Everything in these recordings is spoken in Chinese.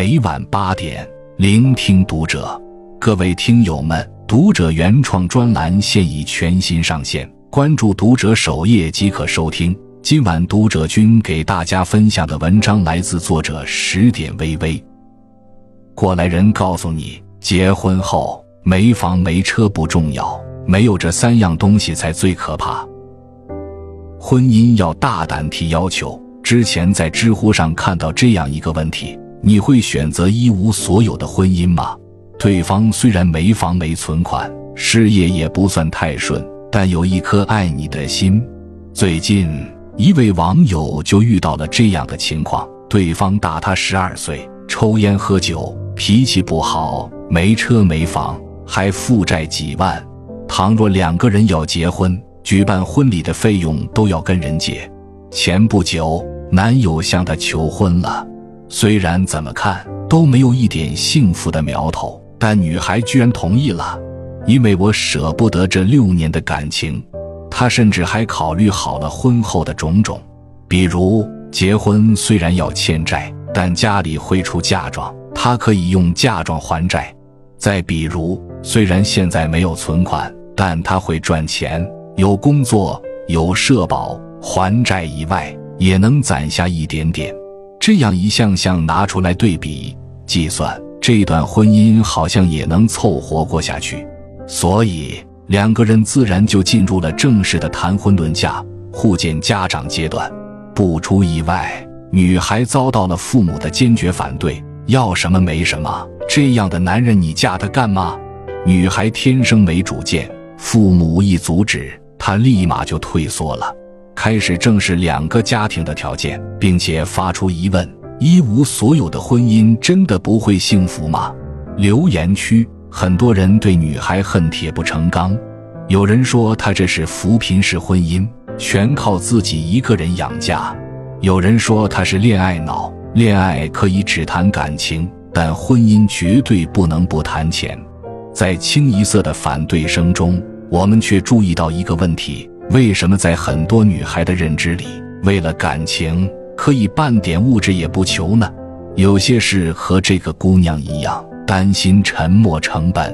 每晚八点，聆听读者。各位听友们，读者原创专栏现已全新上线，关注读者首页即可收听。今晚读者君给大家分享的文章来自作者十点微微。过来人告诉你，结婚后没房没车不重要，没有这三样东西才最可怕。婚姻要大胆提要求。之前在知乎上看到这样一个问题：你会选择一无所有的婚姻吗？对方虽然没房没存款，事业也不算太顺，但有一颗爱你的心。最近一位网友就遇到了这样的情况：对方大他十二岁，抽烟喝酒，脾气不好，没车没房，还负债几万。倘若两个人要结婚，举办婚礼的费用都要跟人借。前不久。男友向她求婚了，虽然怎么看都没有一点幸福的苗头，但女孩居然同意了。因为我舍不得这六年的感情，她甚至还考虑好了婚后的种种，比如结婚虽然要欠债，但家里会出嫁妆，她可以用嫁妆还债；再比如，虽然现在没有存款，但她会赚钱，有工作，有社保，还债以外。也能攒下一点点，这样一项项拿出来对比计算，这段婚姻好像也能凑合过下去。所以两个人自然就进入了正式的谈婚论嫁、互见家长阶段。不出意外，女孩遭到了父母的坚决反对，要什么没什么，这样的男人你嫁他干嘛？女孩天生没主见，父母一阻止，她立马就退缩了。开始正视两个家庭的条件，并且发出疑问：一无所有的婚姻真的不会幸福吗？留言区很多人对女孩恨铁不成钢，有人说她这是扶贫式婚姻，全靠自己一个人养家；有人说她是恋爱脑，恋爱可以只谈感情，但婚姻绝对不能不谈钱。在清一色的反对声中，我们却注意到一个问题。为什么在很多女孩的认知里，为了感情可以半点物质也不求呢？有些事和这个姑娘一样，担心沉没成本；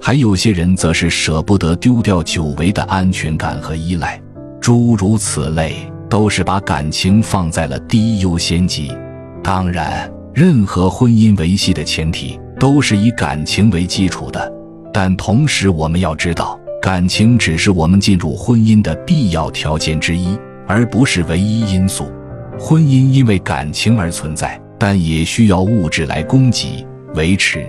还有些人则是舍不得丢掉久违的安全感和依赖。诸如此类，都是把感情放在了第一优先级。当然，任何婚姻维系的前提都是以感情为基础的，但同时我们要知道。感情只是我们进入婚姻的必要条件之一，而不是唯一因素。婚姻因为感情而存在，但也需要物质来供给维持。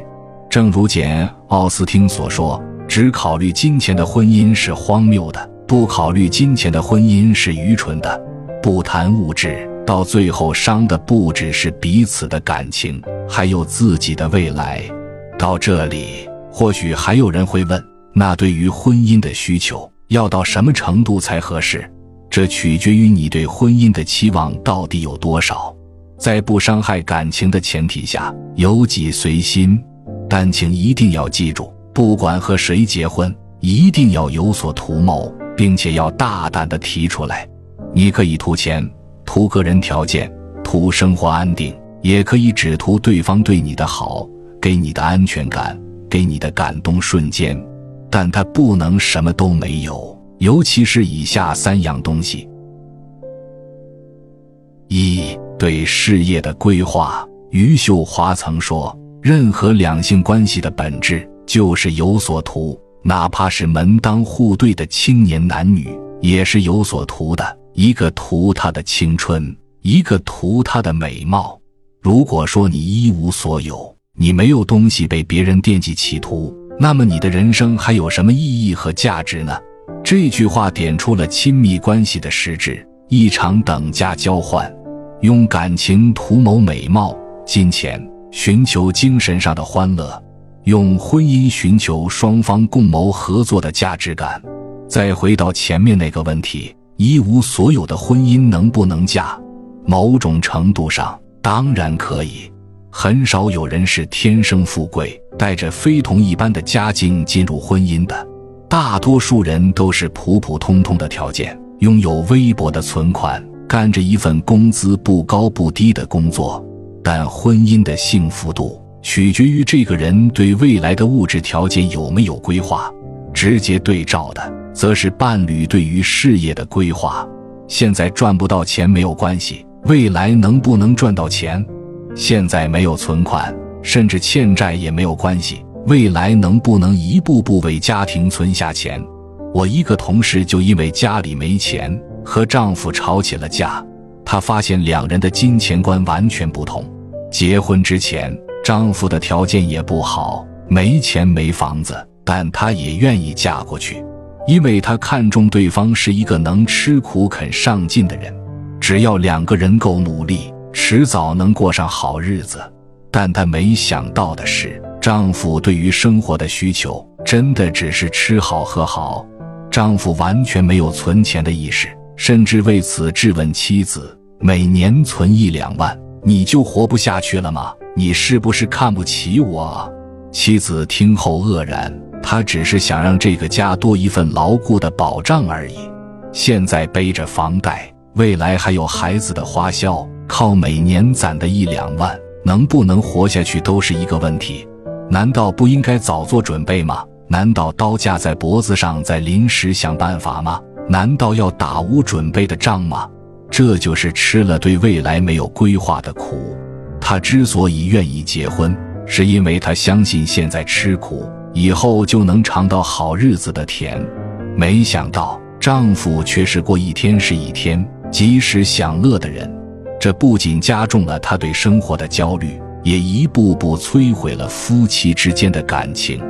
正如简·奥斯汀所说：“只考虑金钱的婚姻是荒谬的，不考虑金钱的婚姻是愚蠢的。不谈物质，到最后伤的不只是彼此的感情，还有自己的未来。”到这里，或许还有人会问。那对于婚姻的需求要到什么程度才合适？这取决于你对婚姻的期望到底有多少。在不伤害感情的前提下，由己随心。但请一定要记住，不管和谁结婚，一定要有所图谋，并且要大胆的提出来。你可以图钱、图个人条件、图生活安定，也可以只图对方对你的好，给你的安全感，给你的感动瞬间。但他不能什么都没有，尤其是以下三样东西：一对事业的规划。余秀华曾说：“任何两性关系的本质就是有所图，哪怕是门当户对的青年男女，也是有所图的。一个图他的青春，一个图他的美貌。如果说你一无所有，你没有东西被别人惦记企图。”那么你的人生还有什么意义和价值呢？这句话点出了亲密关系的实质：一场等价交换，用感情图谋美貌、金钱，寻求精神上的欢乐；用婚姻寻求双方共谋合作的价值感。再回到前面那个问题：一无所有的婚姻能不能嫁？某种程度上，当然可以。很少有人是天生富贵，带着非同一般的家境进入婚姻的。大多数人都是普普通通的条件，拥有微薄的存款，干着一份工资不高不低的工作。但婚姻的幸福度取决于这个人对未来的物质条件有没有规划。直接对照的，则是伴侣对于事业的规划。现在赚不到钱没有关系，未来能不能赚到钱？现在没有存款，甚至欠债也没有关系，未来能不能一步步为家庭存下钱？我一个同事就因为家里没钱，和丈夫吵起了架。她发现两人的金钱观完全不同。结婚之前，丈夫的条件也不好，没钱没房子，但她也愿意嫁过去，因为她看中对方是一个能吃苦、肯上进的人。只要两个人够努力，迟早能过上好日子。但她没想到的是，丈夫对于生活的需求真的只是吃好喝好。丈夫完全没有存钱的意识，甚至为此质问妻子：“每年存一两万，你就活不下去了吗？你是不是看不起我？”妻子听后愕然，她只是想让这个家多一份牢固的保障而已。现在背着房贷，未来还有孩子的花销，靠每年攒的一两万，能不能活下去都是一个问题。难道不应该早做准备吗？难道刀架在脖子上，再临时想办法吗？难道要打无准备的仗吗？这就是吃了对未来没有规划的苦。她之所以愿意结婚，是因为她相信现在吃苦，以后就能尝到好日子的甜。没想到丈夫却是过一天是一天、及时享乐的人，这不仅加重了他对生活的焦虑，也一步步摧毁了夫妻之间的感情。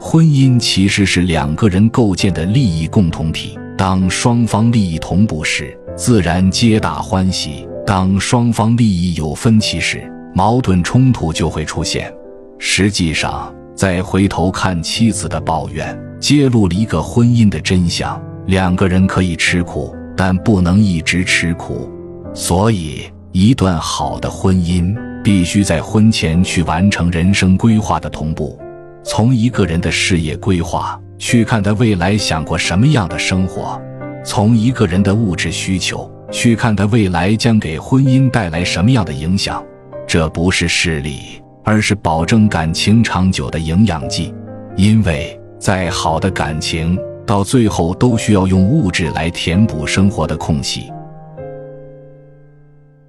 婚姻其实是两个人构建的利益共同体。当双方利益同步时，自然皆大欢喜；当双方利益有分歧时，矛盾冲突就会出现。实际上，再回头看妻子的抱怨，揭露了一个婚姻的真相：两个人可以吃苦，但不能一直吃苦。所以，一段好的婚姻必须在婚前去完成人生规划的同步。从一个人的事业规划去看他未来想过什么样的生活，从一个人的物质需求去看他未来将给婚姻带来什么样的影响，这不是势利，而是保证感情长久的营养剂。因为再好的感情，到最后都需要用物质来填补生活的空隙。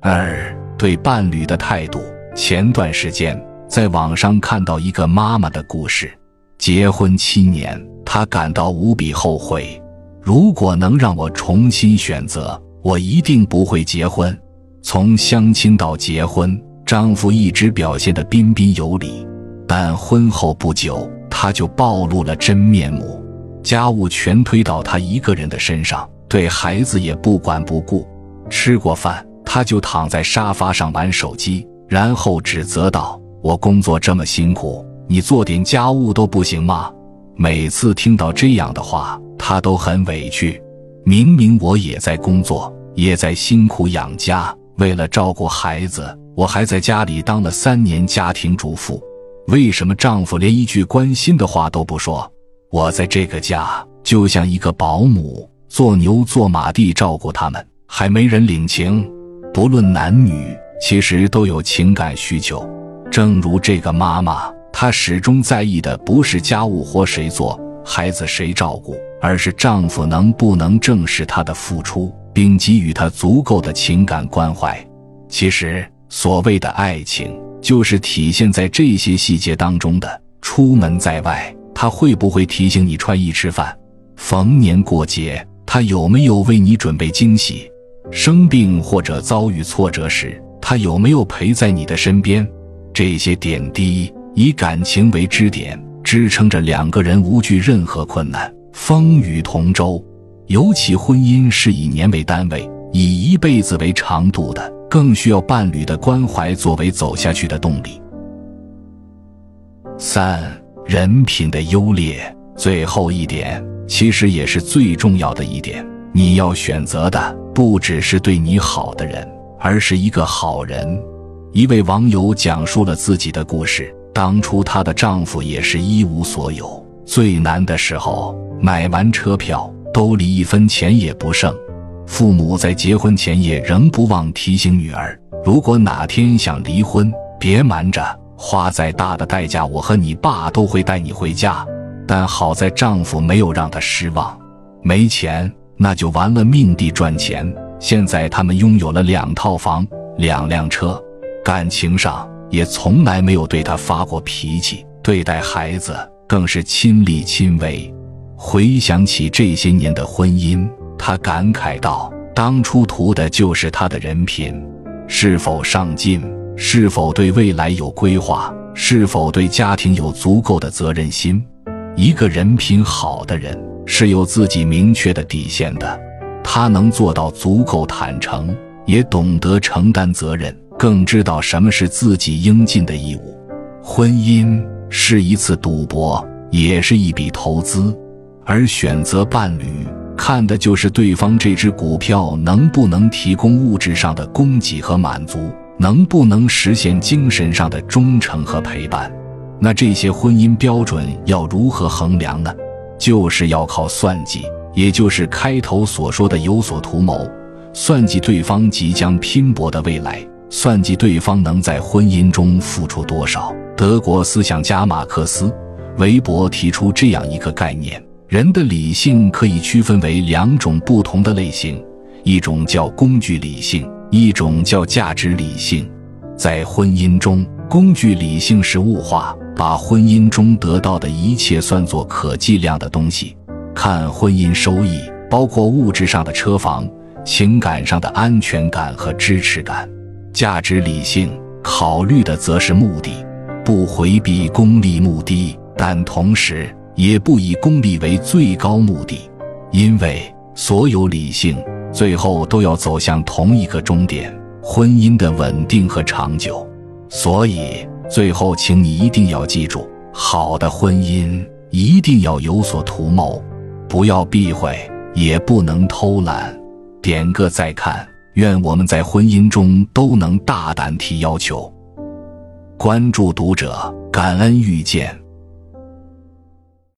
二对伴侣的态度，前段时间。在网上看到一个妈妈的故事，结婚七年，她感到无比后悔。如果能让我重新选择，我一定不会结婚。从相亲到结婚，丈夫一直表现得彬彬有礼，但婚后不久，他就暴露了真面目，家务全推到他一个人的身上，对孩子也不管不顾。吃过饭，他就躺在沙发上玩手机，然后指责道。我工作这么辛苦，你做点家务都不行吗？每次听到这样的话，他都很委屈。明明我也在工作，也在辛苦养家，为了照顾孩子，我还在家里当了三年家庭主妇。为什么丈夫连一句关心的话都不说？我在这个家就像一个保姆，做牛做马地照顾他们，还没人领情。不论男女，其实都有情感需求。正如这个妈妈，她始终在意的不是家务活谁做、孩子谁照顾，而是丈夫能不能正视她的付出，并给予她足够的情感关怀。其实，所谓的爱情，就是体现在这些细节当中的。出门在外，他会不会提醒你穿衣吃饭？逢年过节，他有没有为你准备惊喜？生病或者遭遇挫折时，他有没有陪在你的身边？这些点滴以感情为支点，支撑着两个人无惧任何困难，风雨同舟。尤其婚姻是以年为单位，以一辈子为长度的，更需要伴侣的关怀作为走下去的动力。三人品的优劣，最后一点其实也是最重要的一点，你要选择的不只是对你好的人，而是一个好人。一位网友讲述了自己的故事。当初她的丈夫也是一无所有，最难的时候，买完车票，兜里一分钱也不剩。父母在结婚前夜仍不忘提醒女儿：如果哪天想离婚，别瞒着，花再大的代价，我和你爸都会带你回家。但好在丈夫没有让她失望。没钱那就完了命地赚钱。现在他们拥有了两套房、两辆车，感情上也从来没有对他发过脾气，对待孩子更是亲力亲为。回想起这些年的婚姻，他感慨道：“当初图的就是他的人品，是否上进，是否对未来有规划，是否对家庭有足够的责任心。一个人品好的人是有自己明确的底线的，他能做到足够坦诚，也懂得承担责任，更知道什么是自己应尽的义务。婚姻是一次赌博，也是一笔投资。”而选择伴侣，看的就是对方这只股票能不能提供物质上的供给和满足，能不能实现精神上的忠诚和陪伴。那这些婚姻标准要如何衡量呢？就是要靠算计，也就是开头所说的有所图谋，算计对方即将拼搏的未来，算计对方能在婚姻中付出多少。德国思想家马克思·韦伯提出这样一个概念。人的理性可以区分为两种不同的类型，一种叫工具理性，一种叫价值理性。在婚姻中，工具理性是物化，把婚姻中得到的一切算作可计量的东西，看婚姻收益，包括物质上的车房、情感上的安全感和支持感。价值理性考虑的则是目的，不回避功利目的，但同时。也不以功利为最高目的，因为所有理性最后都要走向同一个终点——婚姻的稳定和长久。所以，最后，请你一定要记住：好的婚姻一定要有所图谋，不要避讳，也不能偷懒。点个再看，愿我们在婚姻中都能大胆提要求。关注读者，感恩遇见。